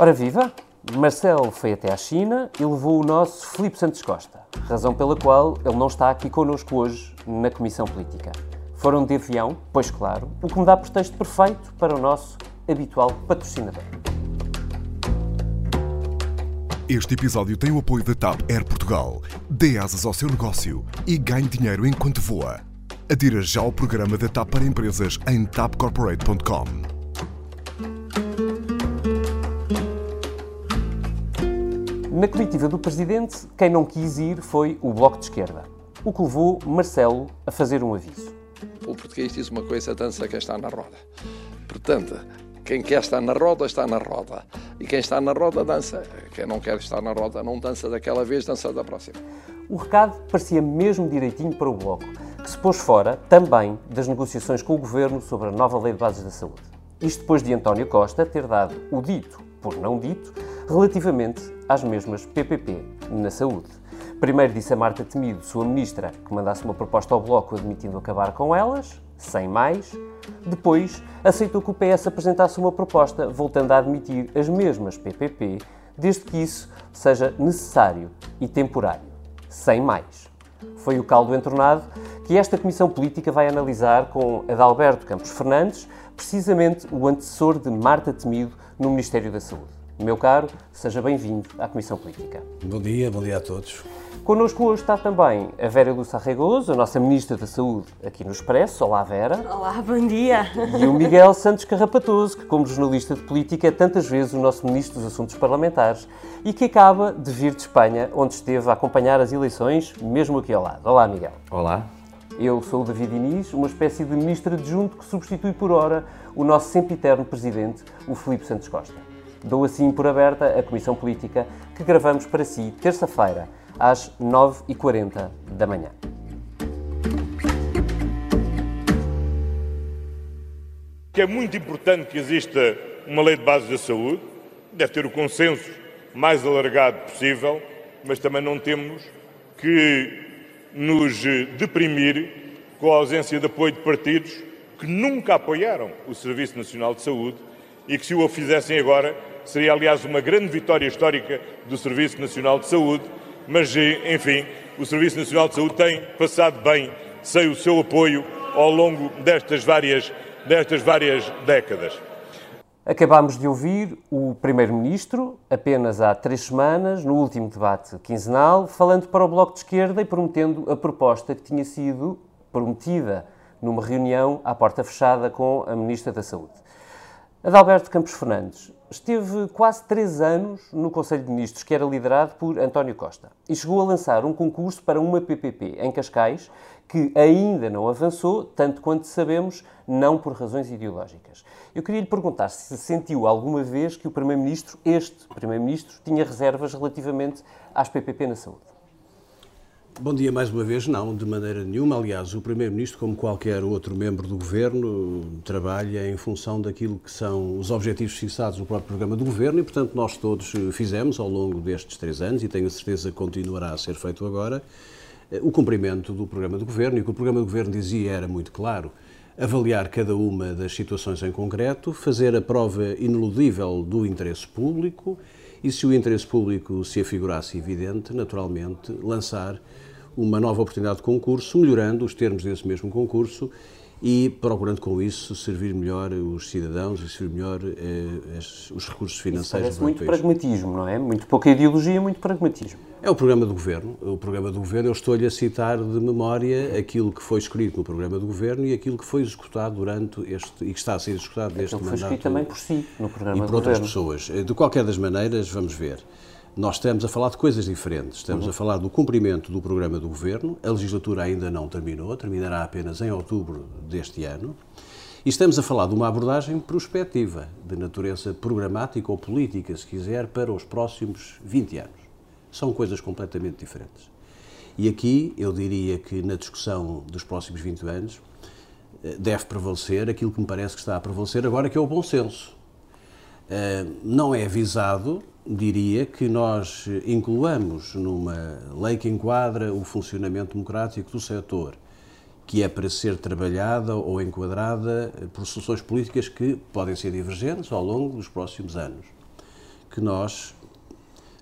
Ora viva! Marcelo foi até à China e levou o nosso Filipe Santos Costa, razão pela qual ele não está aqui connosco hoje na Comissão Política. Foram de avião, pois claro, o que me dá pretexto perfeito para o nosso habitual patrocinador. Este episódio tem o apoio da TAP Air Portugal. Dê asas ao seu negócio e ganhe dinheiro enquanto voa. Adira já ao programa da TAP para empresas em tapcorporate.com. Na comitiva do Presidente, quem não quis ir foi o Bloco de Esquerda, o que levou Marcelo a fazer um aviso. O português diz uma coisa, dança quem está na roda. Portanto, quem quer estar na roda, está na roda. E quem está na roda, dança. Quem não quer estar na roda, não dança daquela vez, dança da próxima. O recado parecia mesmo direitinho para o Bloco, que se pôs fora também das negociações com o Governo sobre a nova Lei de Bases da Saúde. Isto depois de António Costa ter dado o dito, por não dito, relativamente às mesmas PPP na saúde. Primeiro disse a Marta Temido, sua ministra, que mandasse uma proposta ao Bloco admitindo acabar com elas, sem mais. Depois, aceitou que o PS apresentasse uma proposta voltando a admitir as mesmas PPP, desde que isso seja necessário e temporário sem mais. Foi o caldo entornado que esta Comissão Política vai analisar com Adalberto Campos Fernandes, precisamente o antecessor de Marta Temido no Ministério da Saúde. Meu caro, seja bem-vindo à Comissão Política. Bom dia, bom dia a todos. Connosco hoje está também a Vera Lúcia Arregoso, a nossa Ministra da Saúde, aqui no Expresso. Olá, Vera. Olá, bom dia. E o Miguel Santos Carrapatoso, que, como jornalista de política, é tantas vezes o nosso Ministro dos Assuntos Parlamentares e que acaba de vir de Espanha, onde esteve a acompanhar as eleições, mesmo aqui ao lado. Olá, Miguel. Olá. Eu sou o David Inês, uma espécie de Ministro adjunto que substitui por hora o nosso sempre eterno Presidente, o Filipe Santos Costa. Dou assim por aberta a Comissão Política que gravamos para si terça-feira, às 9h40 da manhã. Que é muito importante que exista uma lei de bases da saúde, deve ter o consenso mais alargado possível, mas também não temos que nos deprimir com a ausência de apoio de partidos que nunca apoiaram o Serviço Nacional de Saúde e que, se o fizessem agora, seria, aliás, uma grande vitória histórica do Serviço Nacional de Saúde mas, enfim, o Serviço Nacional de Saúde tem passado bem sem o seu apoio ao longo destas várias, destas várias décadas. Acabámos de ouvir o Primeiro-Ministro, apenas há três semanas, no último debate quinzenal, falando para o Bloco de Esquerda e prometendo a proposta que tinha sido prometida numa reunião à porta fechada com a Ministra da Saúde. Adalberto Campos Fernandes esteve quase três anos no Conselho de Ministros, que era liderado por António Costa, e chegou a lançar um concurso para uma PPP em Cascais, que ainda não avançou, tanto quanto sabemos, não por razões ideológicas. Eu queria lhe perguntar se sentiu alguma vez que o Primeiro-Ministro, este Primeiro-Ministro, tinha reservas relativamente às PPP na saúde. Bom dia mais uma vez. Não, de maneira nenhuma. Aliás, o Primeiro-Ministro, como qualquer outro membro do Governo, trabalha em função daquilo que são os objetivos fixados no próprio programa do Governo e, portanto, nós todos fizemos ao longo destes três anos, e tenho a certeza que continuará a ser feito agora, eh, o cumprimento do programa do Governo. E o que o programa do Governo dizia era muito claro avaliar cada uma das situações em concreto, fazer a prova ineludível do interesse público e, se o interesse público se afigurasse evidente, naturalmente, lançar uma nova oportunidade de concurso, melhorando os termos desse mesmo concurso e procurando com isso servir melhor os cidadãos e servir melhor eh, os recursos financeiros isso do muito pragmatismo, não é? Muito pouca ideologia, muito pragmatismo. É o programa do Governo. O programa do Governo, eu estou-lhe a citar de memória aquilo que foi escrito no programa do Governo e aquilo que foi executado durante este, e que está a ser executado neste mandato. foi escrito também por si, no programa e por do outras pessoas. De qualquer das maneiras, vamos ver. Nós estamos a falar de coisas diferentes. Estamos uhum. a falar do cumprimento do programa do Governo. A legislatura ainda não terminou, terminará apenas em outubro deste ano. E estamos a falar de uma abordagem prospectiva, de natureza programática ou política, se quiser, para os próximos 20 anos. São coisas completamente diferentes. E aqui eu diria que na discussão dos próximos 20 anos eh, deve prevalecer aquilo que me parece que está a prevalecer agora, que é o bom senso. Eh, não é avisado diria que nós incluamos numa lei que enquadra o funcionamento democrático do setor, que é para ser trabalhada ou enquadrada por soluções políticas que podem ser divergentes ao longo dos próximos anos. Que nós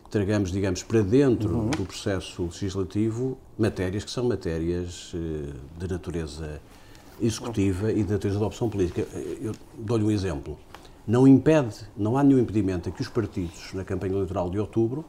tragamos, digamos, para dentro uhum. do processo legislativo matérias que são matérias eh, de natureza executiva e de natureza de opção política. Eu dou-lhe um exemplo. Não impede, não há nenhum impedimento a que os partidos, na campanha eleitoral de outubro,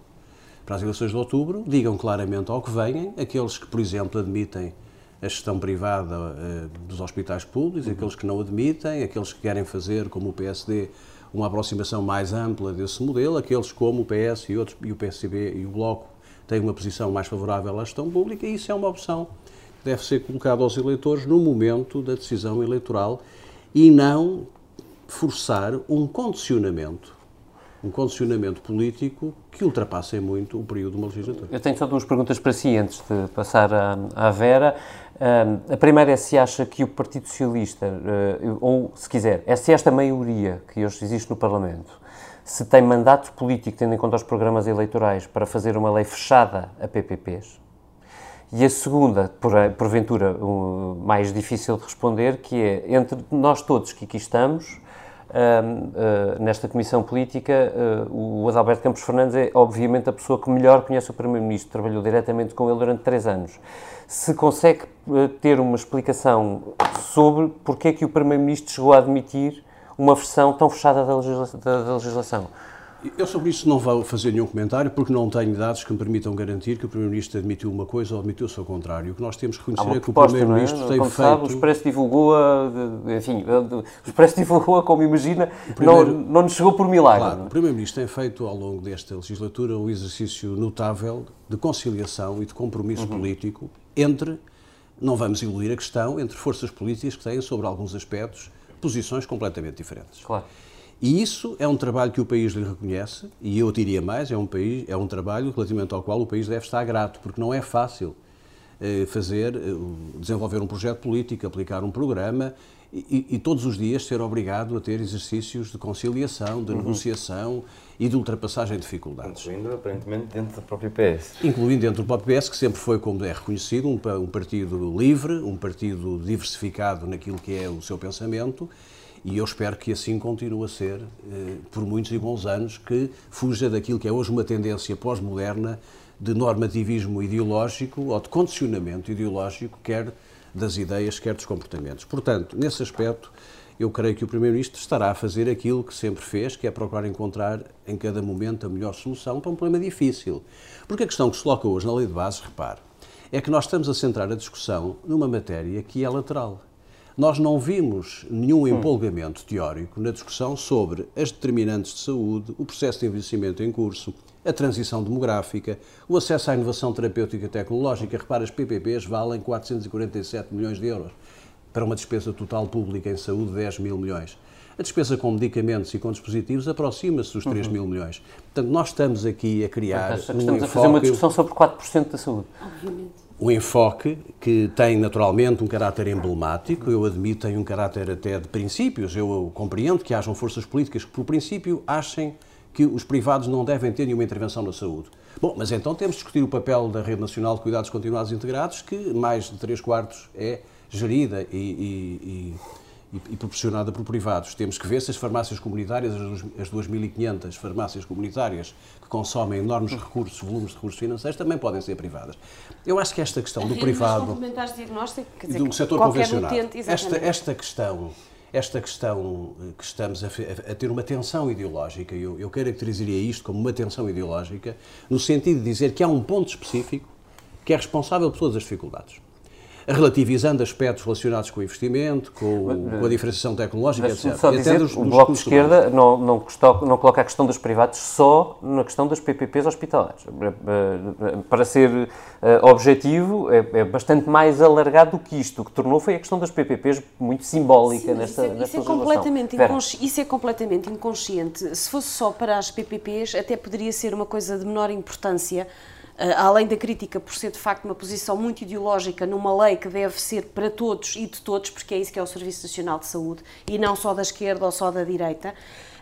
para as eleições de outubro, digam claramente ao que venham, aqueles que, por exemplo, admitem a gestão privada uh, dos hospitais públicos, uhum. aqueles que não admitem, aqueles que querem fazer, como o PSD, uma aproximação mais ampla desse modelo, aqueles como o PS e, outros, e o PSB e o Bloco têm uma posição mais favorável à gestão pública, e isso é uma opção que deve ser colocada aos eleitores no momento da decisão eleitoral e não forçar um condicionamento um condicionamento político que ultrapasse muito o período de uma legislatura. Eu tenho só duas perguntas para si antes de passar à, à Vera. Um, a primeira é se acha que o Partido Socialista, uh, ou se quiser, é se esta maioria que hoje existe no Parlamento, se tem mandato político, tendo em conta os programas eleitorais, para fazer uma lei fechada a PPPs. E a segunda, por, porventura, um, mais difícil de responder, que é entre nós todos que aqui estamos, uh, nesta comissão política, uh, o Adalberto Campos Fernandes é, obviamente, a pessoa que melhor conhece o Primeiro-Ministro, trabalhou diretamente com ele durante três anos. Se consegue uh, ter uma explicação sobre porque é que o Primeiro-Ministro chegou a admitir uma versão tão fechada da, legisla da legislação? Eu sobre isso não vou fazer nenhum comentário porque não tenho dados que me permitam garantir que o Primeiro-Ministro admitiu uma coisa ou admitiu o seu contrário. O que nós temos que reconhecer é que o Primeiro-Ministro é? tem como feito... Sabe, o Expresso divulgou-a, enfim, o Expresso divulgou-a, como imagina, primeiro... não, não nos chegou por milagre. Claro, o Primeiro-Ministro tem feito ao longo desta legislatura um exercício notável de conciliação e de compromisso uhum. político entre, não vamos iludir a questão, entre forças políticas que têm sobre alguns aspectos posições completamente diferentes. Claro. E isso é um trabalho que o país lhe reconhece, e eu diria mais, é um, país, é um trabalho relativamente ao qual o país deve estar grato, porque não é fácil eh, fazer, eh, desenvolver um projeto político, aplicar um programa e, e, todos os dias ser obrigado a ter exercícios de conciliação, de uhum. negociação e de ultrapassagem de dificuldades. Incluindo, aparentemente, dentro do próprio PS. Incluindo dentro do próprio PS, que sempre foi, como é reconhecido, um, um partido livre, um partido diversificado naquilo que é o seu pensamento e eu espero que assim continue a ser eh, por muitos e bons anos, que fuja daquilo que é hoje uma tendência pós-moderna de normativismo ideológico ou de condicionamento ideológico, quer das ideias, quer dos comportamentos. Portanto, nesse aspecto, eu creio que o Primeiro-Ministro estará a fazer aquilo que sempre fez, que é procurar encontrar em cada momento a melhor solução para um problema difícil. Porque a questão que se coloca hoje na Lei de Base, repare, é que nós estamos a centrar a discussão numa matéria que é lateral. Nós não vimos nenhum hum. empolgamento teórico na discussão sobre as determinantes de saúde, o processo de envelhecimento em curso, a transição demográfica, o acesso à inovação terapêutica e tecnológica. Repara, as PPPs valem 447 milhões de euros para uma despesa total pública em saúde de 10 mil milhões. A despesa com medicamentos e com dispositivos aproxima-se dos 3 uhum. mil milhões. Portanto, nós estamos aqui a criar. Um estamos enfoque... a fazer uma discussão sobre 4% da saúde. Obviamente um enfoque que tem naturalmente um caráter emblemático, eu admito tem um caráter até de princípios. Eu compreendo que hajam forças políticas que, por princípio, achem que os privados não devem ter nenhuma intervenção na saúde. Bom, mas então temos de discutir o papel da Rede Nacional de Cuidados Continuados Integrados, que mais de 3 quartos é gerida e, e, e, e, proporcionada por privados. Temos que ver se as farmácias comunitárias, as 2.500 farmácias comunitárias que consomem enormes recursos, volumes de recursos financeiros, também podem ser privadas. Eu acho que esta questão do privado quer dizer, do setor convencional, esta, esta questão esta questão eh, que estamos a, a, ter uma tensão ideológica, eu, eu caracterizaria isto como uma tensão ideológica, no sentido de dizer que há um ponto específico que é responsável por todas as dificuldades relativizando aspectos relacionados com o investimento, com, com a diferenciação tecnológica, etc. Só dizer, dos, o Bloco de Esquerda não, não, custou, não, coloca a questão dos privados só na questão das PPPs hospitalares. Eh, eh, para ser uh, objetivo, é, é, bastante mais alargado do que isto. O que tornou foi a questão das PPPs muito simbólica Sim, nesta, isso é, nesta isso é completamente Isso é completamente inconsciente. Se fosse só para as PPPs, até poderia ser uma coisa de menor importância, eh, além da crítica por ser de facto uma posição muito ideológica numa lei que deve ser para todos e de todos, porque é isso que é o Serviço Nacional de Saúde e não só da esquerda ou só da direita.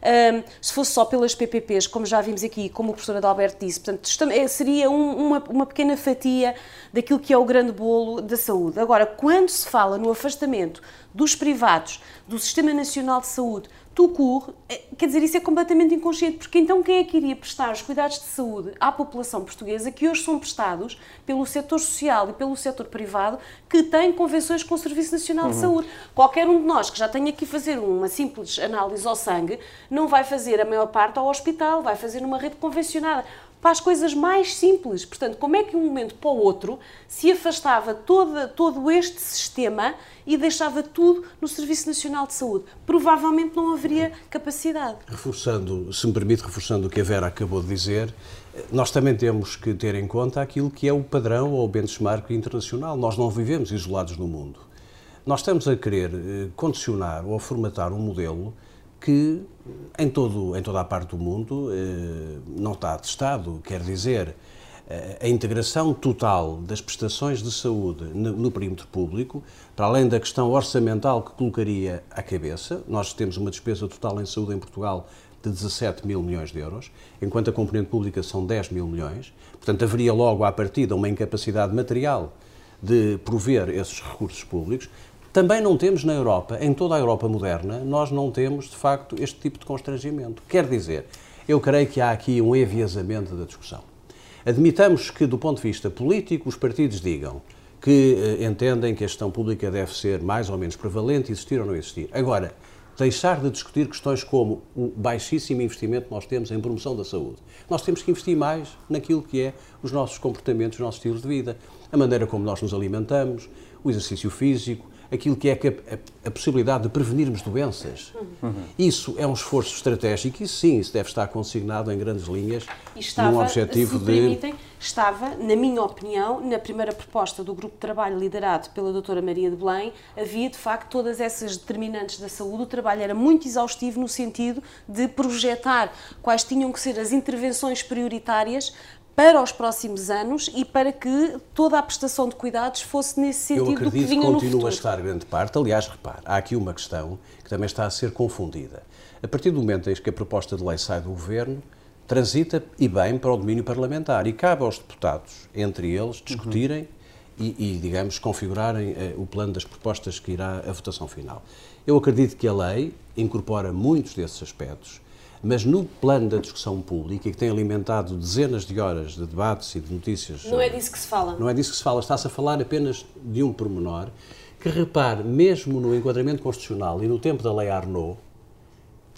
Um, se fosse só pelas PPPs, como já vimos aqui, como o professor Adalberto disse, portanto, é, seria um, uma, uma pequena fatia daquilo que é o grande bolo da saúde. Agora, quando se fala no afastamento dos privados, do Sistema Nacional de Saúde, tu corre, eh, quer dizer, isso é completamente inconsciente, porque então quem é que iria prestar os cuidados de saúde à população portuguesa que hoje são prestados pelo setor social e pelo setor privado que têm convenções com o Serviço Nacional de uhum. Saúde? Qualquer um de nós que já tenha que fazer uma simples análise ao sangue não vai fazer a maior parte ao hospital, vai fazer numa rede convencionada para as coisas mais simples. Portanto, como é que de um momento para o outro se afastava todo este sistema e deixava tudo no Serviço Nacional de Saúde? Provavelmente não haveria capacidade. Reforçando, se me permite, reforçando o que a Vera acabou de dizer, nós também temos que ter em conta aquilo que é o padrão ou o benchmark internacional. Nós não vivemos isolados no mundo. Nós estamos a querer eh, condicionar ou formatar um modelo que em, todo, em toda a parte do mundo eh, não está atestado. Quer dizer, a integração total das prestações de saúde no, no perímetro público, para além da questão orçamental que colocaria à cabeça, nós temos uma despesa total em saúde em Portugal de 17 mil milhões de euros, enquanto a componente pública são 10 mil milhões. Portanto, haveria logo à partida uma incapacidade material de prover esses recursos públicos. Também não temos na Europa, em toda a Europa moderna, nós não temos, de facto, este tipo de constrangimento. Quer dizer, eu creio que há aqui um enviesamento da discussão. Admitamos que, do ponto de vista político, os partidos digam que eh, entendem que a gestão pública deve ser mais ou menos prevalente, existir ou não existir. Agora, deixar de discutir questões como o baixíssimo investimento que nós temos em promoção da saúde. Nós temos que investir mais naquilo que é os nossos comportamentos, os nossos estilos de vida, a maneira como nós nos alimentamos, o exercício físico, aquilo que é a, a, possibilidade de prevenirmos doenças. Uhum. Isso é um esforço estratégico e sim, isso deve estar consignado em grandes linhas estava, num objetivo se de... Permitem, estava, na minha opinião, na primeira proposta do grupo de trabalho liderado pela doutora Maria de Belém, havia de facto todas essas determinantes da saúde. O trabalho era muito exaustivo no sentido de projetar quais tinham que ser as intervenções prioritárias para os próximos anos e para que toda a prestação de cuidados fosse nesse sentido Eu acredito do que vinha que continua a estar grande parte. Aliás, repare, há aqui uma questão que também está a ser confundida. A partir do momento em que a proposta de lei sai do Governo, transita e bem para o domínio parlamentar e cabe aos deputados, entre eles, discutirem uhum. e, e, digamos, configurarem uh, o plano das propostas que irá à votação final. Eu acredito que a lei incorpora muitos desses aspectos mas no plano da discussão pública, que tem alimentado dezenas de horas de debates e de notícias. Não é disso que se fala. Não é disso que se fala. Está-se a falar apenas de um pormenor que, repare, mesmo no enquadramento constitucional e no tempo da Lei Arnaud,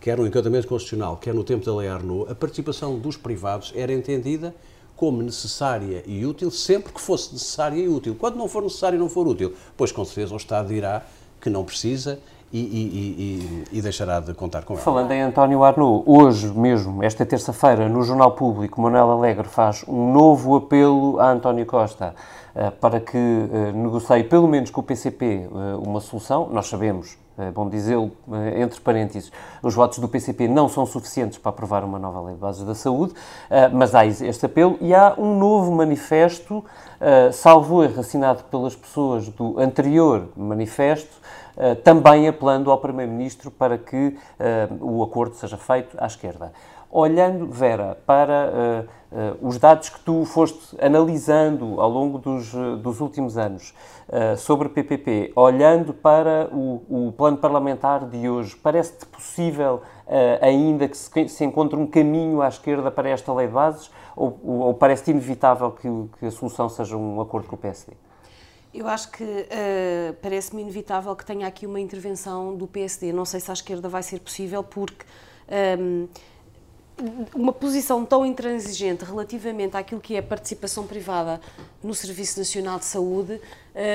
quer no enquadramento constitucional, quer no tempo da Lei Arnaud, a participação dos privados era entendida como necessária e útil sempre que fosse necessária e útil. Quando não for necessário e não for útil, pois com certeza o Estado dirá que não precisa e, e, e, deixará de contar com ela. Falando em António Arnaud, hoje mesmo, esta terça-feira, no Jornal Público, Manuel Alegre faz um novo apelo a António Costa uh, para que uh, negocie, pelo menos com o PCP, eh, uma solução. Nós sabemos, é bom dizê-lo, entre parênteses, os votos do PCP não são suficientes para aprovar uma nova lei de bases da saúde, mas há este apelo e há um novo manifesto, salvo erro, assinado pelas pessoas do anterior manifesto, eh, também apelando ao Primeiro-Ministro para que eh, o acordo seja feito à esquerda. Olhando, Vera, para uh, uh, os dados que tu foste analisando ao longo dos, dos últimos anos uh, sobre PPP, olhando para o, o, plano parlamentar de hoje, parece-te possível ainda que se, se, encontre um caminho à esquerda para esta lei de bases ou, ou parece-te inevitável que, que a solução seja um acordo com o PSD? Eu acho que uh, parece-me inevitável que tenha aqui uma intervenção do PSD. Não sei se à esquerda vai ser possível, porque um, ehm, uma posição tão intransigente relativamente àquilo que é a participação privada no Serviço Nacional de Saúde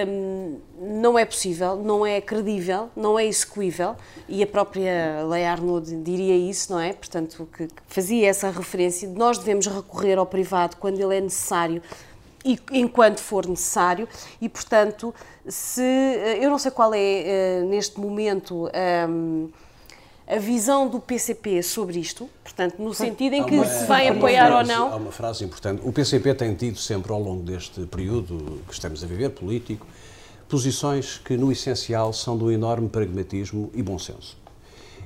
um, não é possível, não é credível, não é execuível e a própria Lei Arnaud diria isso, não é? Portanto, que, que fazia essa referência de nós devemos recorrer ao privado quando ele é necessário e, enquanto for necessário, e portanto, se eu não sei qual é uh, neste momento um, a visão do PCP sobre isto, portanto, no sentido em que uma, se vai apoiar frase, ou não. Há uma frase importante. O PCP tem tido sempre ao longo deste período que estamos a viver, político, posições que no essencial são do enorme pragmatismo e bom senso.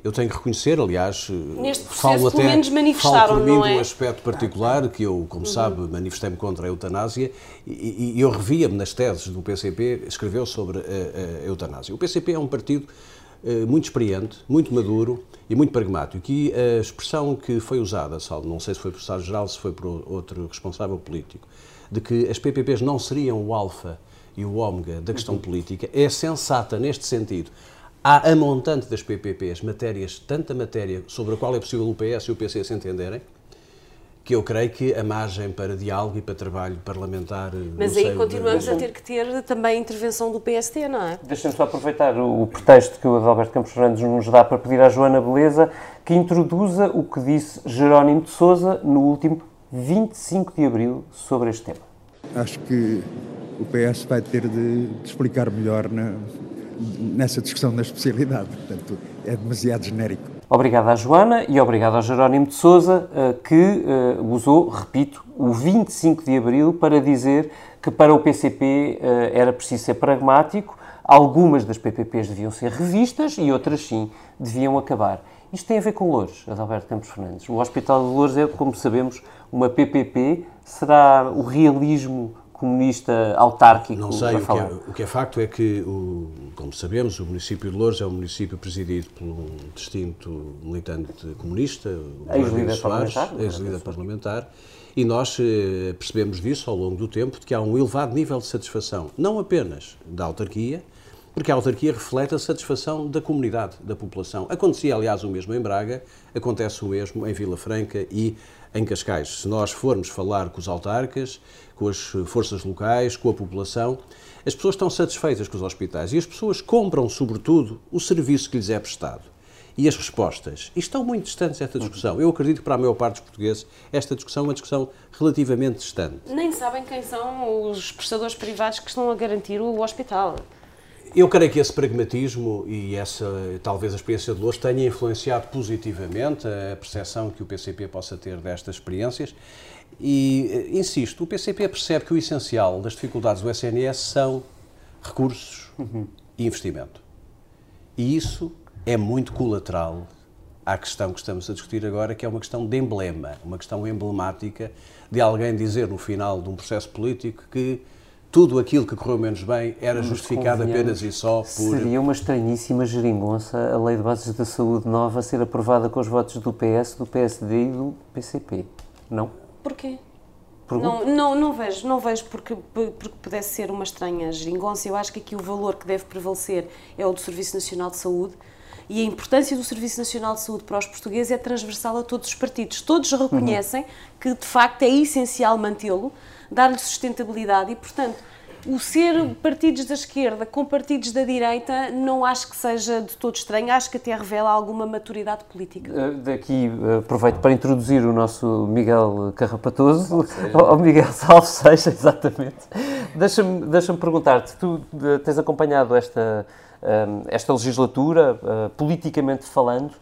eu tenho que reconhecer, aliás, Neste processo, falo pelo até, menos manifestaram, falo por mim não de é? um aspecto particular que eu, como sabe, manifestei-me contra a eutanásia e, e eu revia-me nas teses do PCP, escreveu sobre a, a eutanásia. O PCP é um partido eh, muito experiente, muito maduro e muito pragmático. E a expressão que foi usada, Salvo, não sei se foi por Estado-Geral, se foi por outro responsável político, de que as PPPs não seriam o alfa e o ômega da questão política, é sensata neste sentido. Há a montante das PPPs matérias, tanta matéria sobre a qual é possível o PS e o PC se entenderem, que eu creio que a margem para diálogo e para trabalho parlamentar. eh, Mas aí continuamos da- a ter que ter também a intervenção do PST, não é? Deixem-me só aproveitar o o pretexto que o Adalberto Campos Fernandes nos dá para pedir à Joana Beleza que introduza o que disse Jerónimo de Sousa no último 25 de abril sobre este tema. Acho que o PS vai ter de, de explicar melhor na- nessa discussão da especialidade. Portanto, é demasiado genérico. Obrigado à Joana e obrigado ao Jerónimo de Sousa, eh, que eh, usou, repito, o 25 de abril para dizer que para o PCP eh, era preciso ser pragmático, algumas das PPPs deviam ser revistas e outras sim deviam acabar. Isto tem a ver com Lourdes, Adalberto Campos Fernandes. O Hospital de Lourdes é, como sabemos, uma PPP. Será o realismo comunista autárquico Não sei, o que, é, o que é facto é que, o, como sabemos, o município de Louros é um município presidido por um distinto militante comunista, o Ex-líder parlamentar, ex-líder parlamentar, e nós eh, percebemos disso ao longo do tempo, de que há um elevado nível de satisfação, não apenas da autarquia, porque a autarquia reflete a satisfação da comunidade, da população. Acontecia, aliás, o mesmo em Braga, acontece o mesmo em Vila Franca e em Cascais. Se nós formos falar com os autarcas, com as forças locais, com a população, as pessoas estão satisfeitas com os hospitais e as pessoas compram, sobretudo, o serviço que lhes é prestado. E as respostas. E estão muito distantes desta discussão. Eu acredito que, para a maior parte dos portugueses, esta discussão é uma discussão relativamente distante. Nem sabem quem são os prestadores privados que estão a garantir o hospital. Eu creio que esse pragmatismo e essa, talvez, a experiência de Louros tenha influenciado positivamente a percepção que o PCP possa ter destas experiências. E, eh, insisto, o PCP percebe que o essencial das dificuldades do SNS são recursos e investimento. E isso é muito colateral à questão que estamos a discutir agora, que é uma questão de emblema, uma questão emblemática de alguém dizer no final de um processo político que tudo aquilo que correu menos bem era justificado apenas e só por. Seria uma estranhíssima geringonça a Lei de Bases da Saúde nova ser aprovada com os votos do PS, do PSD e do PCP. Não? Porquê? Não, não, não vejo, não vejo porque, porque pudesse ser uma estranha geringonça. Eu acho que aqui o valor que deve prevalecer é o do Serviço Nacional de Saúde e a importância do Serviço Nacional de Saúde para os portugueses é transversal a todos os partidos. Todos reconhecem que, de facto, é essencial mantê-lo, dar-lhe sustentabilidade e, portanto, o ser partidos da esquerda com partidos da direita não acho que seja de todo estranho, acho que até revela alguma maturidade política. Uh, Daqui uh, aproveito para introduzir o nosso Miguel Carrapatoso, ou Miguel Salve Seja, exatamente. Deixa-me deixa perguntar-te, tu uh, tens acompanhado esta, um, esta legislatura, politicamente falando,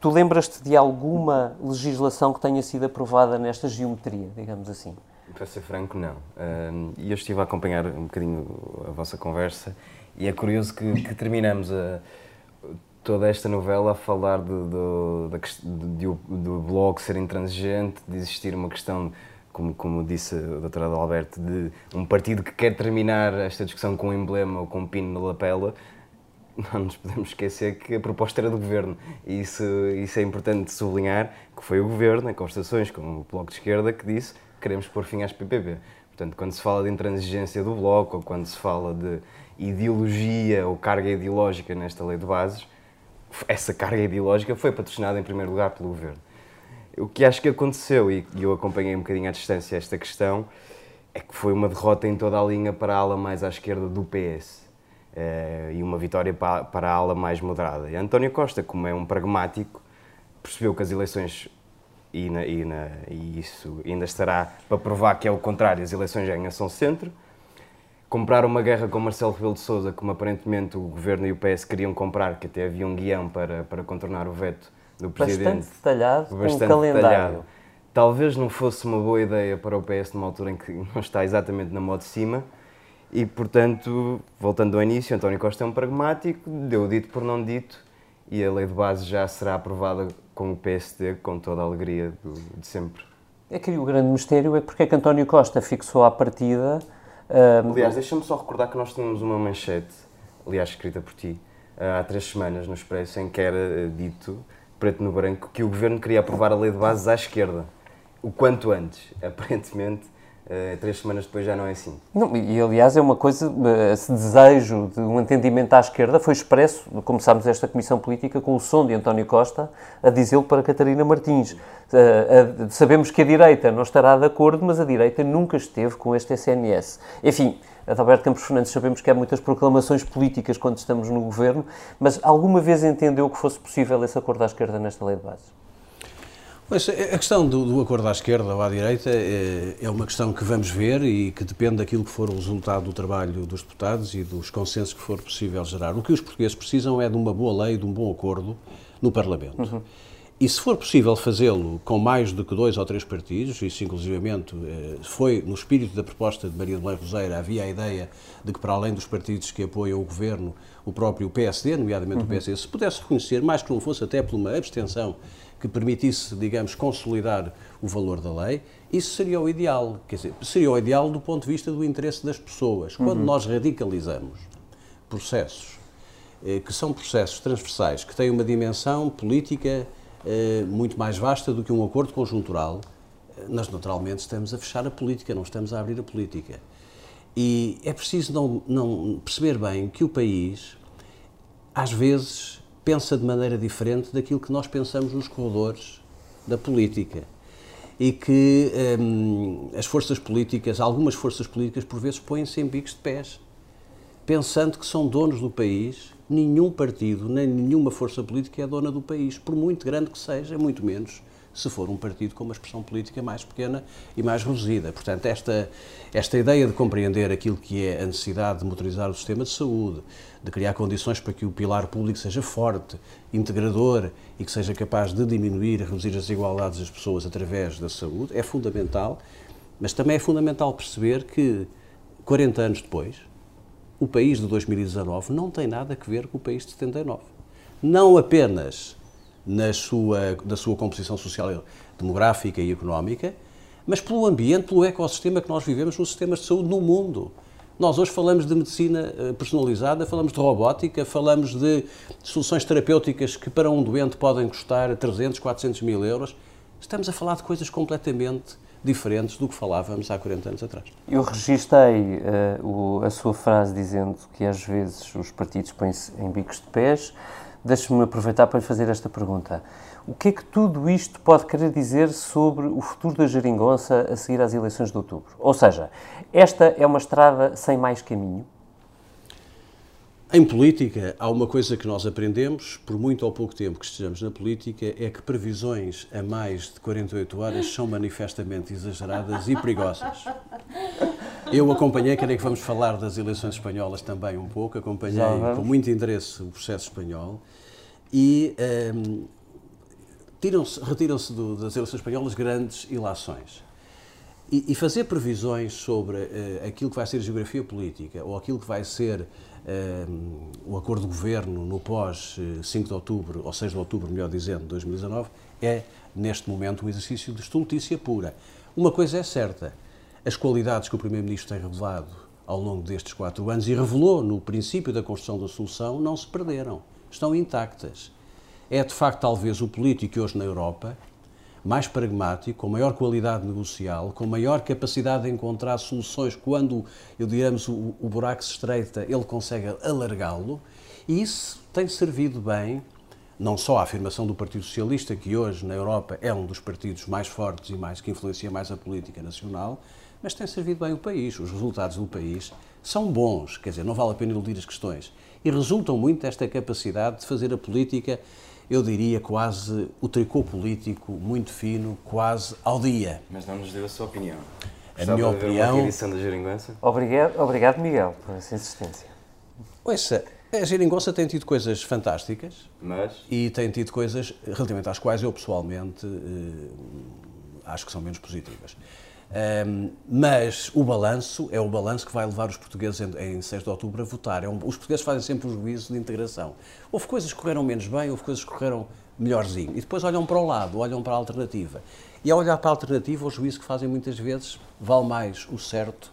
tu lembras-te de alguma legislação que tenha sido aprovada nesta geometria, digamos assim? Para ser franco, não. E eu estive a acompanhar um bocadinho a vossa conversa e é curioso que, que terminamos a, toda esta novela a falar de, de, do Bloco ser intransigente, de existir uma questão, como, como disse o Dr. Adalberto, de um partido que quer terminar esta discussão com um emblema ou com um pino na lapela. Não nos podemos esquecer que a proposta era do Governo e isso, isso é importante sublinhar, que foi o Governo, em conversações com o Bloco de Esquerda, que disse queremos pôr fim às PPP. Portanto, quando se fala de intransigência do Bloco ou quando se fala de ideologia ou carga ideológica nesta lei de bases, essa carga ideológica foi patrocinada em primeiro lugar pelo Governo. O que acho que aconteceu, e eu acompanhei um bocadinho à distância esta questão, é que foi uma derrota em toda a linha para a ala mais à esquerda do PS. eh, e uma vitória pa- para a ala mais moderada. E António Costa, como é um pragmático, percebeu que as eleições, e, na- e na- e isso ainda estará para provar que é o contrário, as eleições ganham-se ao centro, comprar uma guerra com Marcelo Rebelo de Sousa, como aparentemente o Governo e o PS queriam comprar, que até havia um guião para, para contornar o veto do Presidente. Bastante detalhado, com um Bastante calendário. detalhado. Talvez não fosse uma boa ideia para o PS numa altura em que não está exatamente na moda de cima e, portanto, voltando ao início, António Costa é um pragmático, deu dito por não dito e a lei de base já será aprovada com o PSD, com toda a alegria do, de sempre. É que o grande mistério é porque é que António Costa fixou à partida. Aliás, deixa-me só recordar que nós tínhamos uma manchete, aliás, escrita por ti, há três semanas no Expresso, em que era dito, preto no branco, que o governo queria aprovar a lei de bases à esquerda. O quanto antes. Aparentemente, Uh, três semanas depois já não é assim. Não, e aliás é uma coisa, esse desejo de um entendimento à esquerda foi expresso, começámos esta comissão política com o som de António Costa a dizê-lo para Catarina Martins. Uh, uh, sabemos que a direita não estará de acordo, mas a direita nunca esteve com este SNS. Enfim, Adalberto Campos Fernandes sabemos que há muitas proclamações políticas quando estamos no governo, mas alguma vez entendeu que fosse possível esse acordo à esquerda nesta lei de base? Mas a questão do, do, acordo à esquerda ou à direita é, é, uma questão que vamos ver e que depende daquilo que for o resultado do trabalho dos deputados e dos consensos que for possível gerar. O que os portugueses precisam é de uma boa lei, de um bom acordo no Parlamento. Uhum. E se for possível fazê-lo com mais do que dois ou três partidos, isso inclusivamente eh, foi no espírito da proposta de Maria de Belém Roseira, havia a ideia de que para além dos partidos que apoiam o governo, o próprio PSD, nomeadamente uhum. o PSD, se pudesse reconhecer, mais que não fosse até por uma abstenção que permitisse, digamos, consolidar o valor da lei, isso seria o ideal. Quer dizer, seria o ideal do ponto de vista do interesse das pessoas. Quando uhum. nós radicalizamos processos eh, que são processos transversais, que têm uma dimensão política eh, muito mais vasta do que um acordo conjuntural, eh, nós naturalmente estamos a fechar a política, não estamos a abrir a política. E é preciso não, não perceber bem que o país, às vezes, pensa de maneira diferente daquilo que nós pensamos nos corredores da política. E que hum, as forças políticas, algumas forças políticas, por vezes põem-se em bicos de pés, pensando que são donos do país. Nenhum partido, nem nenhuma força política é dona do país, por muito grande que seja, muito menos se for um partido com uma expressão política mais pequena e mais reduzida. Portanto, esta, esta ideia de compreender aquilo que é a necessidade de motorizar o sistema de saúde, de criar condições para que o pilar público seja forte, integrador e que seja capaz de diminuir e reduzir as desigualdades das pessoas através da saúde, é fundamental, mas também é fundamental perceber que, 40 anos depois, o país de 2019 não tem nada a ver com o país de 79. Não apenas na sua, da sua composição social, demográfica e económica, mas pelo ambiente, pelo ecossistema que nós vivemos nos sistemas de saúde no mundo. Nós hoje falamos de medicina eh, personalizada, falamos de robótica, falamos de soluções terapêuticas que para um doente podem custar 300, 400 mil euros. Estamos a falar de coisas completamente diferentes do que falávamos há 40 anos atrás. Eu registrei uh, o, a sua frase dizendo que às vezes os partidos põem-se em bicos de pés. Deixe-me aproveitar para lhe fazer esta pergunta. O que é que tudo isto pode querer dizer sobre o futuro da geringonça a seguir às eleições de outubro? Ou seja, esta é uma estrada sem mais caminho? Em política, há uma coisa que nós aprendemos, por muito ou pouco tempo que estejamos na política, é que previsões a mais de 48 horas são manifestamente exageradas e perigosas. Eu acompanhei, querem que vamos falar das eleições espanholas também um pouco, acompanhei com muito interesse o processo espanhol e um, retiram-se das eleições espanholas grandes ilações. E, e fazer previsões sobre uh, aquilo que vai ser geografia política ou aquilo que vai ser uh, o acordo de governo no pós 5 de outubro, ou 6 de outubro, melhor dizendo, de 2019, é, neste momento, um exercício de estultícia pura. Uma coisa é certa, as qualidades que o Primeiro-Ministro tem revelado ao longo destes quatro anos e revelou no princípio da construção da solução não se perderam, estão intactas. É de facto talvez o político hoje na Europa mais pragmático, com maior qualidade negocial, com maior capacidade de encontrar soluções quando, eu digamos, o, o buraco se estreita, ele consegue alargá-lo, e isso tem servido bem não só a afirmação do Partido Socialista, que hoje na Europa é um dos partidos mais fortes e mais que influencia mais a política nacional, mas tem servido bem o país. Os resultados do país são bons, quer dizer, não vale a pena iludir as questões. E resultam muito desta capacidade de fazer a política, eu diria quase o tricô político muito fino, quase ao dia. Mas não nos deu a sua opinião. A minha opinião. Uma edição da Geringonça? Obrigado, obrigado, Miguel, por essa insistência. Ouça, a Geringonça tem tido coisas fantásticas Mas... e tem tido coisas relativamente às quais eu pessoalmente eh, acho que são menos positivas. Um, mas o balanço é o balanço que vai levar os portugueses em, em 6 de outubro a votar. É um, os portugueses fazem sempre o juízo de integração. Houve coisas que correram menos bem, houve coisas que correram melhorzinho. E depois olham para o lado, olham para a alternativa. E ao olhar para a alternativa, o juízo que fazem muitas vezes vale mais o certo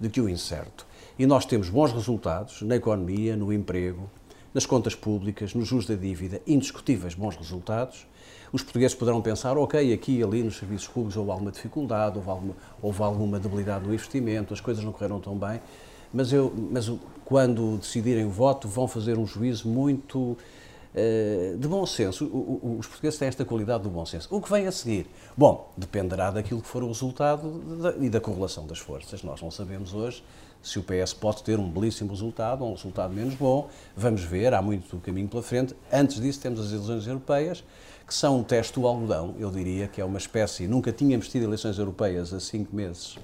do que o incerto. E nós temos bons resultados na economia, no emprego, nas contas públicas, nos juros da dívida, indiscutíveis bons resultados os portugueses poderão pensar, ok, aqui e ali nos serviços públicos houve alguma dificuldade, houve alguma, houve alguma debilidade no investimento, as coisas não correram tão bem, mas, eu, mas quando decidirem o voto vão fazer um juízo muito uh, de bom senso. O, o, os portugueses têm esta qualidade do bom senso. O que vem a seguir? Bom, dependerá daquilo que for o resultado da, e da correlação das forças. Nós não sabemos hoje se o PS pode ter um belíssimo resultado ou um resultado menos bom. Vamos ver, há muito caminho pela frente. Antes disso, temos as eleições europeias que são um teste do algodão, eu diria que é uma espécie. Nunca tínhamos tido eleições europeias a cinco meses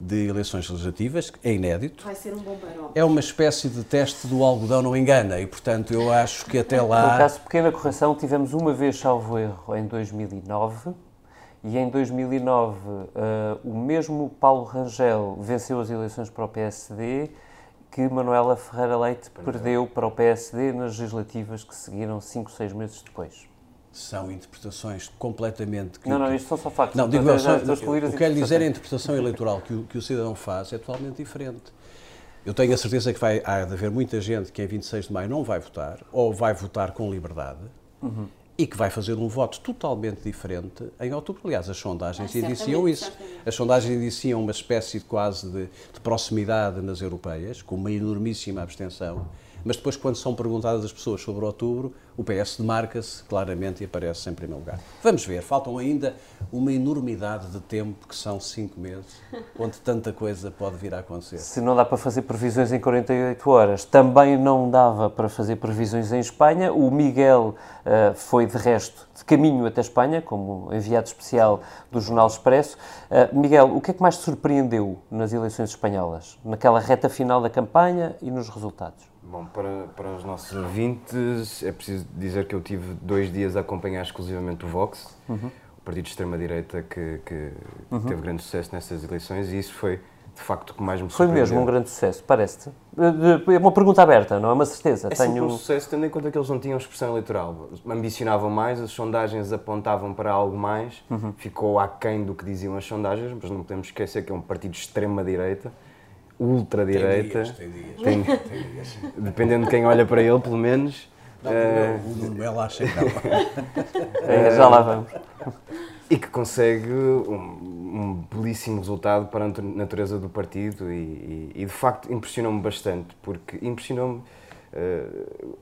de eleições legislativas, é inédito. Vai ser um bom barómetro. É uma espécie de teste do algodão não engana e, portanto, eu acho que até lá... Por acaso, pequena correção, tivemos uma vez, salvo erro, em 2009 e em 2009 uh, eh, o mesmo Paulo Rangel venceu as eleições para o PSD que Manuela Ferreira Leite perdeu para o PSD nas legislativas que seguiram 5, 6 meses depois são interpretações completamente... Que, não, não, isto são só factos. Não, digo, só, o que quero dizer é a interpretação eleitoral que o, que o cidadão faz é totalmente diferente. Eu tenho a certeza que vai há de haver muita gente que em 26 de maio não vai votar, ou vai votar com liberdade, uhum. e que vai fazer um voto totalmente diferente em outubro. Aliás, as sondagens ah, indiciam isso. Certamente. As sondagens indiciam uma espécie de quase de, de proximidade nas europeias, com uma enormíssima abstenção mas depois, quando são perguntadas as pessoas sobre outubro, o PS demarca-se claramente e aparece em primeiro lugar. Vamos ver, faltam ainda uma enormidade de tempo, que são cinco meses, onde tanta coisa pode vir a acontecer. Se não dá para fazer previsões em 48 horas, também não dava para fazer previsões em Espanha. O Miguel uh, foi, de resto, de caminho até Espanha, como enviado especial do Jornal Expresso. Uh, Miguel, o que é que mais te surpreendeu nas eleições espanholas, naquela reta final da campanha e nos resultados? Bom, para, para os nossos ouvintes, é preciso dizer que eu tive dois dias a acompanhar exclusivamente o Vox, uhum. o partido de extrema-direita que, que uhum. teve grande sucesso nessas eleições, e isso foi de facto o que mais me Foi mesmo um grande sucesso, parece-te? É uma pergunta aberta, não é uma certeza. É Tenho... um sucesso, tendo em conta que eles não tinham expressão eleitoral. Ambicionavam mais, as sondagens apontavam para algo mais, uhum. ficou aquém do que diziam as sondagens, mas não podemos esquecer que é um partido de extrema-direita ultradireita. Tem dias, tem dias. Tem, tem dias. Dependendo de quem olha para ele, pelo menos. Não, uh, o Manuel acha que não. é, já lá vamos. E que consegue um, um, belíssimo resultado para a natureza do partido e, e, e de facto impressionou-me bastante, porque impressionou-me. Uh,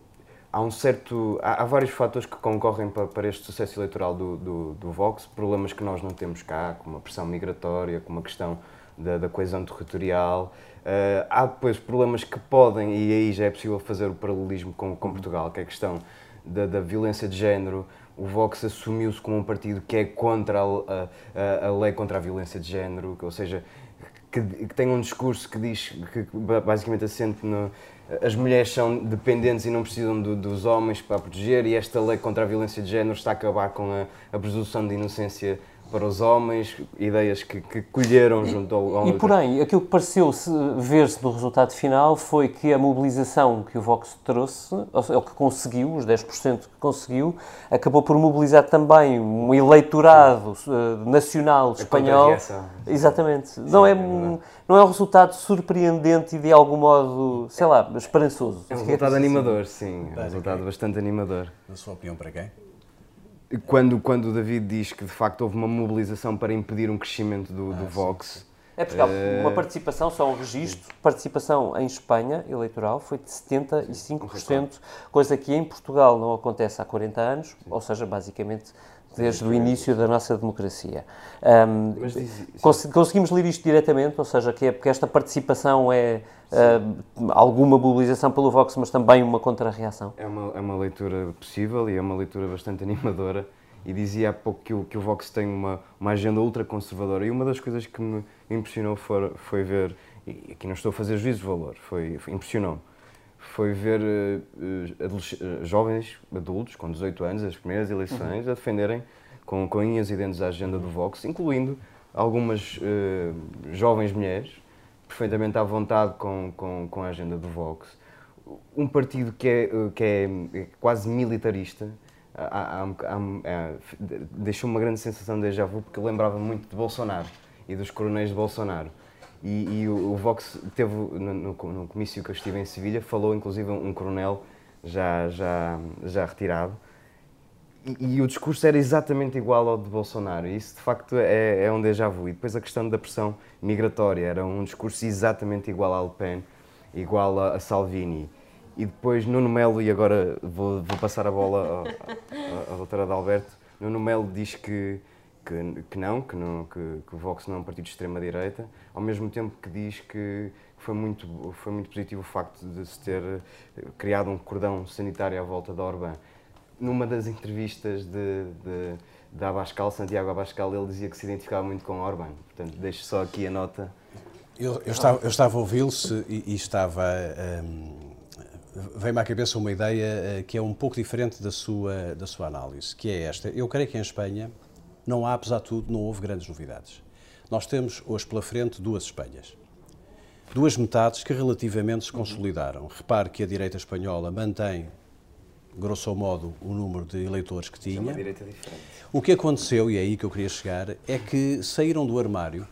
há um certo. Há, há, vários fatores que concorrem para, para este sucesso eleitoral do, do, do, Vox, problemas que nós não temos cá, como a pressão migratória, como a questão da, da coesão territorial. Uh, há depois problemas que podem, e aí já é possível fazer o paralelismo com, com Portugal, que é a questão da, da violência de género. O Vox assumiu-se como um partido que é contra a, a, a, lei contra a violência de género, ou seja, que, que tem um discurso que diz que basicamente assente no, as mulheres são dependentes e não precisam do, dos homens para proteger, e esta lei contra a violência de género está a acabar com a, a presunção de inocência para os homens, ideias que, que colheram junto ao, ao... E porém, aquilo que pareceu ver-se no resultado final foi que a mobilização que o Vox trouxe, ou que conseguiu, os 10% que conseguiu, acabou por mobilizar também um eleitorado uh, nacional espanhol. Exatamente. Não é, não é um resultado surpreendente e de algum modo, sei lá, esperançoso. É um resultado animador, sim. É um resultado bastante animador. Na sua opinião, para quem? Quando, quando o David diz que de facto houve uma mobilização para impedir um crescimento do, ah, do Vox. É porque uh... uma participação, só um registro, sim. participação em Espanha eleitoral foi de 75%, coisa que em Portugal não acontece há 40 anos, sim. ou seja, basicamente desde o início da nossa democracia. Um, diz, conseguimos ler isto diretamente, ou seja, que, é, porque esta participação é uh, alguma mobilização pelo Vox, mas também uma contrarreação? É uma, é uma leitura possível e é uma leitura bastante animadora. E dizia há pouco que o, que o Vox tem uma, uma agenda ultraconservadora. E uma das coisas que me impressionou foi, foi ver, e aqui não estou a fazer juízo de valor, foi, foi impressionou-me foi ver uh, jovens adultos com 18 anos, as primeiras eleições, uhum. a defenderem com, com unhas e dentes a agenda do Vox, incluindo algumas uh, jovens mulheres, perfeitamente à vontade com, com, com a agenda do Vox. Um partido que é, que é quase militarista, deixou uma grande sensação de déjà vu, porque lembrava muito de Bolsonaro e dos coronéis de Bolsonaro. E, e o, o, Vox teve, no, no, no, comício que eu estive em Sevilha, falou inclusive um coronel já, já, já retirado, e, e, o discurso era exatamente igual ao de Bolsonaro. Isso, de facto, é, é um déjà vu. E depois a questão da pressão migratória era um discurso exatamente igual a Le Pen, igual a, a Salvini. E depois Nuno Melo, e agora vou, vou passar a bola à doutora Adalberto, Nuno Melo diz que que, que não, que, não que, que, o Vox não é um partido de extrema-direita, ao mesmo tempo que diz que foi muito, foi muito positivo o facto de se ter criado um cordão sanitário à volta da Orbán. Numa das entrevistas de, de, de Abascal, Santiago Abascal, ele dizia que se identificava muito com Orbán. Portanto, deixo só aqui a nota. Eu, eu estava, eu estava a ouvi-lo e, e, estava. Um, Veio-me à cabeça uma ideia eh, que é um pouco diferente da sua, da sua análise, que é esta. Eu creio que em Espanha não há, apesar de tudo, não houve grandes novidades. Nós temos hoje pela frente duas Espanhas. Duas metades que relativamente se consolidaram. Repare que a direita espanhola mantém, grosso modo, o número de eleitores que tinha. É uma direita diferente. O que aconteceu, e é aí que eu queria chegar, é que saíram do armário,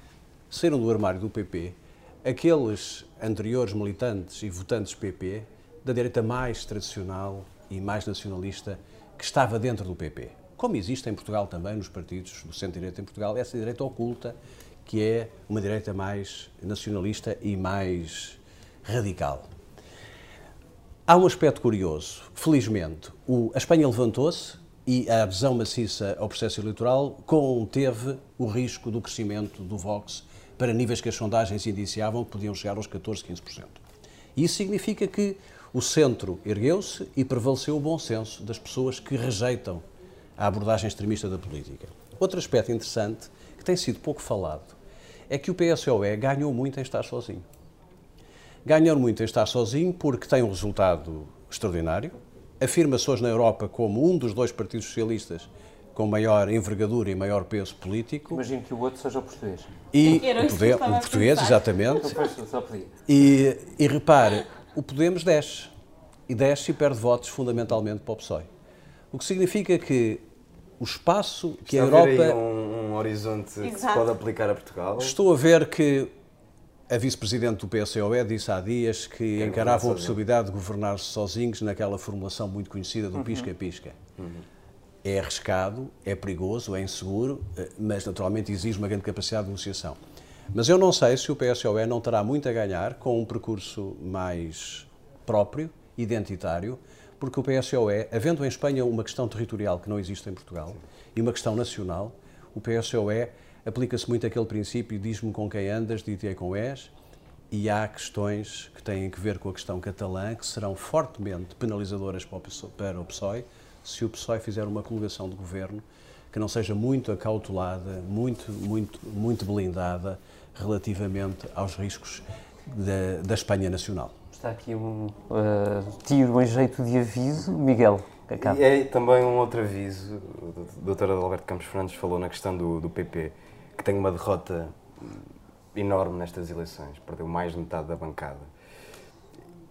saíram do armário do PP, aqueles anteriores militantes e votantes PP da direita mais tradicional e mais nacionalista que estava dentro do PP como existe em Portugal também, nos partidos do centro-direita em Portugal, essa direita oculta, que é uma direita mais nacionalista e mais radical. Há um aspecto curioso. Felizmente, o, a Espanha levantou-se e a adesão maciça ao processo eleitoral conteve o risco do crescimento do Vox para níveis que as sondagens indiciavam que podiam chegar aos 14, 15%. Isso significa que o centro ergueu-se e prevaleceu o bom senso das pessoas que rejeitam a abordagem extremista da política. Outro aspecto interessante, que tem sido pouco falado, é que o PSOE ganhou muito em estar sozinho. Ganhou muito em estar sozinho porque tem um resultado extraordinário, afirma-se hoje na Europa como um dos dois partidos socialistas com maior envergadura e maior peso político. Imagino que o outro seja o português. E o, poder, o português, exatamente. E, e repare, o Podemos desce. E desce e perde votos fundamentalmente para o PSOE. O que significa que o espaço que Está a Europa. A ver um, um horizonte Exato. que se pode aplicar a Portugal? Estou a ver que a vice-presidente do PSOE disse há dias que Quer encarava a possibilidade de governar-se sozinhos naquela formulação muito conhecida do uhum. pisca-pisca. Uhum. É arriscado, é perigoso, é inseguro, eh, mas naturalmente exige uma grande capacidade de negociação. Mas eu não sei se o PSOE não terá muito a ganhar com um percurso mais próprio, identitário, porque o PSOE, havendo em Espanha uma questão territorial que não existe em Portugal Sim. e uma questão nacional, o PSOE aplica-se muito aquele princípio, diz-me com quem andas, diz-te com és, e há questões que têm a ver com a questão catalã que serão fortemente penalizadoras para o PSOE se o PSOE fizer uma coligação de governo que não seja muito acautelada, muito, muito, muito blindada relativamente aos riscos da, da Espanha nacional. Está aqui um uh, tiro em jeito de aviso. Miguel, acaba. E é também um outro aviso. O Dr. Adalberto Campos Fernandes falou na questão do, do PP, que tem uma derrota enorme nestas eleições. Perdeu mais de metade da bancada.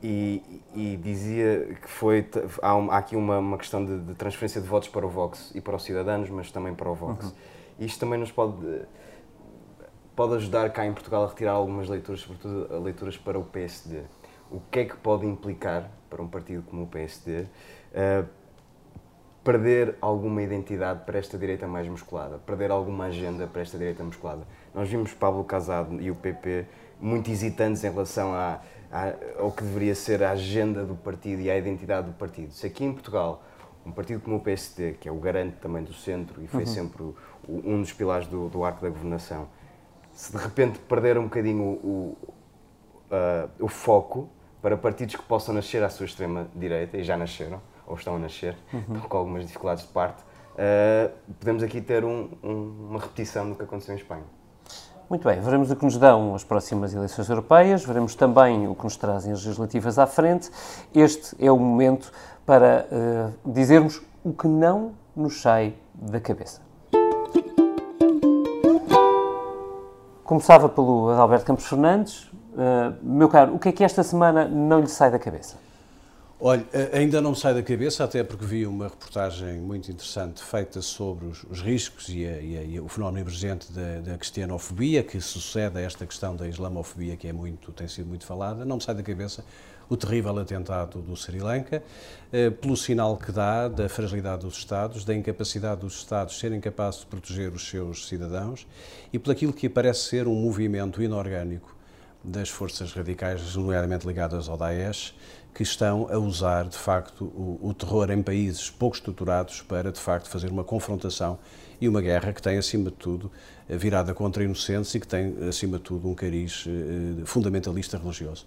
E, e, dizia que foi há, há aqui uma, uma questão de, de, transferência de votos para o Vox e para os cidadãos, mas também para o Vox. Uhum. Isto também nos pode pode ajudar cá em Portugal a retirar algumas leituras, sobretudo leituras para o PSD o que é que pode implicar para um partido como o PSD uh, eh, perder alguma identidade para esta direita mais musculada, perder alguma agenda para esta direita musculada. Nós vimos Pablo Casado e o PP muito hesitantes em relação a, a, ao que deveria ser a agenda do partido e à identidade do partido. Se aqui em Portugal um partido como o PSD, que é o garante também do centro e foi uhum. sempre o, o, um dos pilares do, do arco da governação, se de repente perder um bocadinho o, uh, o foco para partidos que possam nascer à sua extrema-direita, e já nasceram, ou estão a nascer, uhum. com algumas dificuldades de parte, uh, podemos aqui ter um, um, uma repetição do que aconteceu em Espanha. Muito bem, veremos o que nos dão as próximas eleições europeias, veremos também o que nos trazem as legislativas à frente. Este é o momento para uh, dizermos o que não nos sai da cabeça. Começava pelo Adalberto Campos Fernandes. Uh, meu caro, o que é que esta semana não lhe sai da cabeça? Olha, ainda não me sai da cabeça, até porque vi uma reportagem muito interessante feita sobre os, os riscos e, a, e, a, e, o fenómeno emergente da, da, cristianofobia, que sucede a esta questão da islamofobia, que é muito, tem sido muito falada. Não me sai da cabeça o terrível atentado do Sri Lanka, eh, pelo sinal que dá da fragilidade dos Estados, da incapacidade dos Estados serem capazes de proteger os seus cidadãos e por aquilo que parece ser um movimento inorgânico das forças radicais, nomeadamente ligadas ao Daesh, que estão a usar, de facto, o, o, terror em países pouco estruturados para, de facto, fazer uma confrontação e uma guerra que tem, acima de tudo, virada contra inocentes e que tem, acima de tudo, um cariz eh, fundamentalista religioso.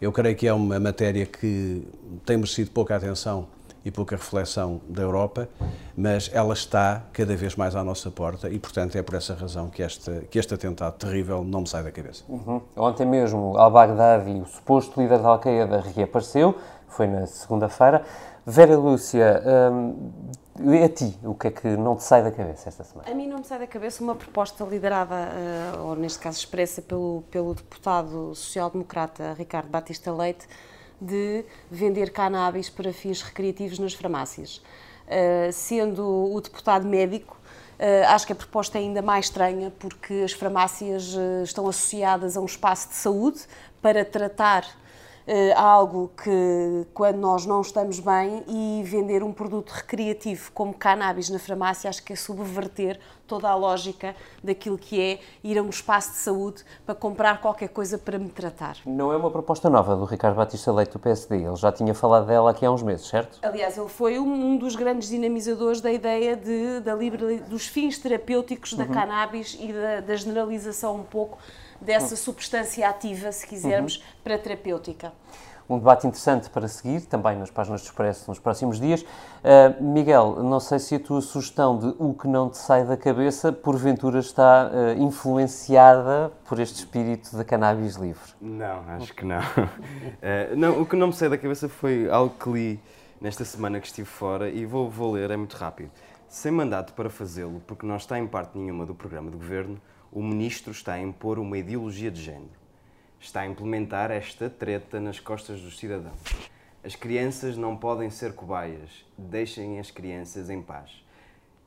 Eu creio que é uma matéria que tem merecido pouca atenção e pouca reflexão da Europa, mas ela está cada vez mais à nossa porta e, portanto, é por essa razão que, esta, que este atentado terrível não me sai da cabeça. Uhum. Ontem mesmo, al-Baghdadi, o suposto líder da Al-Qaeda, reapareceu, foi na segunda-feira. Vera Lúcia, hum, a ti, o que é que não te sai da cabeça esta semana? A mim não me sai da cabeça uma proposta liderada, uh, ou neste caso expressa pelo, pelo deputado social-democrata Ricardo Batista Leite, de vender cannabis para fins recreativos nas farmácias. Uh, sendo o deputado médico, uh, acho que a proposta é ainda mais estranha porque as farmácias estão associadas a um espaço de saúde para tratar uh, algo que, quando nós não estamos bem, e vender um produto recreativo como cannabis na farmácia, acho que é subverter toda a lógica daquilo que é ir a um espaço de saúde para comprar qualquer coisa para me tratar. Não é uma proposta nova do Ricardo Batista Leite do PSD, ele já tinha falado dela aqui há uns meses, certo? Aliás, ele foi um dos grandes dinamizadores da ideia de, da dos fins terapêuticos da uhum. cannabis e da, da generalização um pouco dessa substância ativa, se quisermos, uhum. para terapêutica. Um debate interessante para seguir, também nas páginas do Expresso nos próximos dias. Uh, Miguel, não sei se a tua sugestão de o que não te sai da cabeça, porventura está uh, influenciada por este espírito da cannabis livre. Não, acho que não. Uh, não. O que não me sai da cabeça foi algo que li nesta semana que estive fora e vou, vou ler, é muito rápido. Sem mandato para fazê-lo, porque não está em parte nenhuma do programa de governo, o ministro está a impor uma ideologia de género. Está a implementar esta treta nas costas dos cidadãos. As crianças não podem ser cobaias. Deixem as crianças em paz.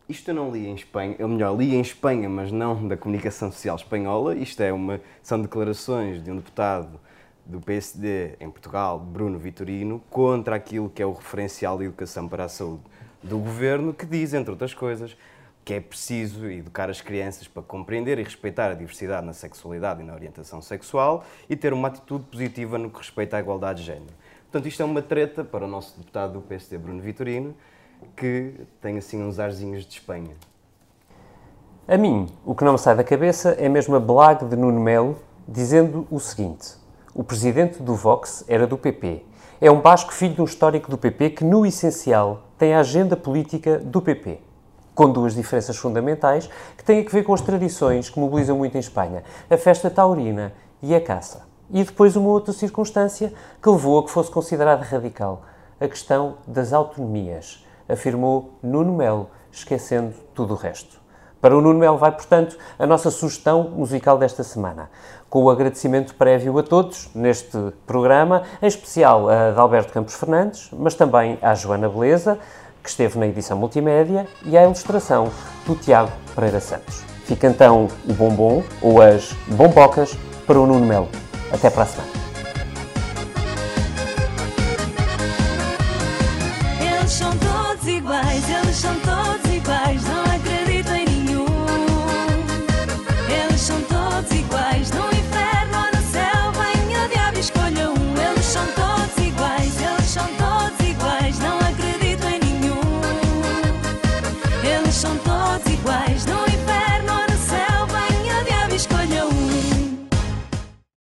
Isto eu não li em Espanha, ou melhor, li em Espanha, mas não da comunicação social espanhola. Isto é uma, são declarações de um deputado do PSD em Portugal, Bruno Vitorino, contra aquilo que é o referencial de educação para a saúde do governo, que diz, entre outras coisas, que é preciso educar as crianças para compreender e respeitar a diversidade na sexualidade e na orientação sexual e ter uma atitude positiva no que respeita à igualdade de género. Portanto, isto é uma treta para o nosso deputado do PSD, Bruno Vitorino, que tem assim uns arzinhos de Espanha. A mim, o que não me sai da cabeça é mesmo a blague de Nuno Melo dizendo o seguinte: o presidente do Vox era do PP. É um basco filho de um histórico do PP que, no essencial, tem a agenda política do PP com duas diferenças fundamentais que têm a ver com as tradições que mobilizam muito em Espanha: a festa taurina e a caça. E depois uma outra circunstância que levou a que fosse considerada radical: a questão das autonomias, afirmou Nuno Melo, esquecendo tudo o resto. Para o Nuno Melo vai, portanto, a nossa sugestão musical desta semana, com o agradecimento prévio a todos neste programa, em especial a Alberto Campos Fernandes, mas também à Joana Beleza, que esteve na edição multimédia, e à ilustração do Tiago Pereira Santos. Fica então o bombom ou as bombocas para o Nuno Melo. Até para a semana.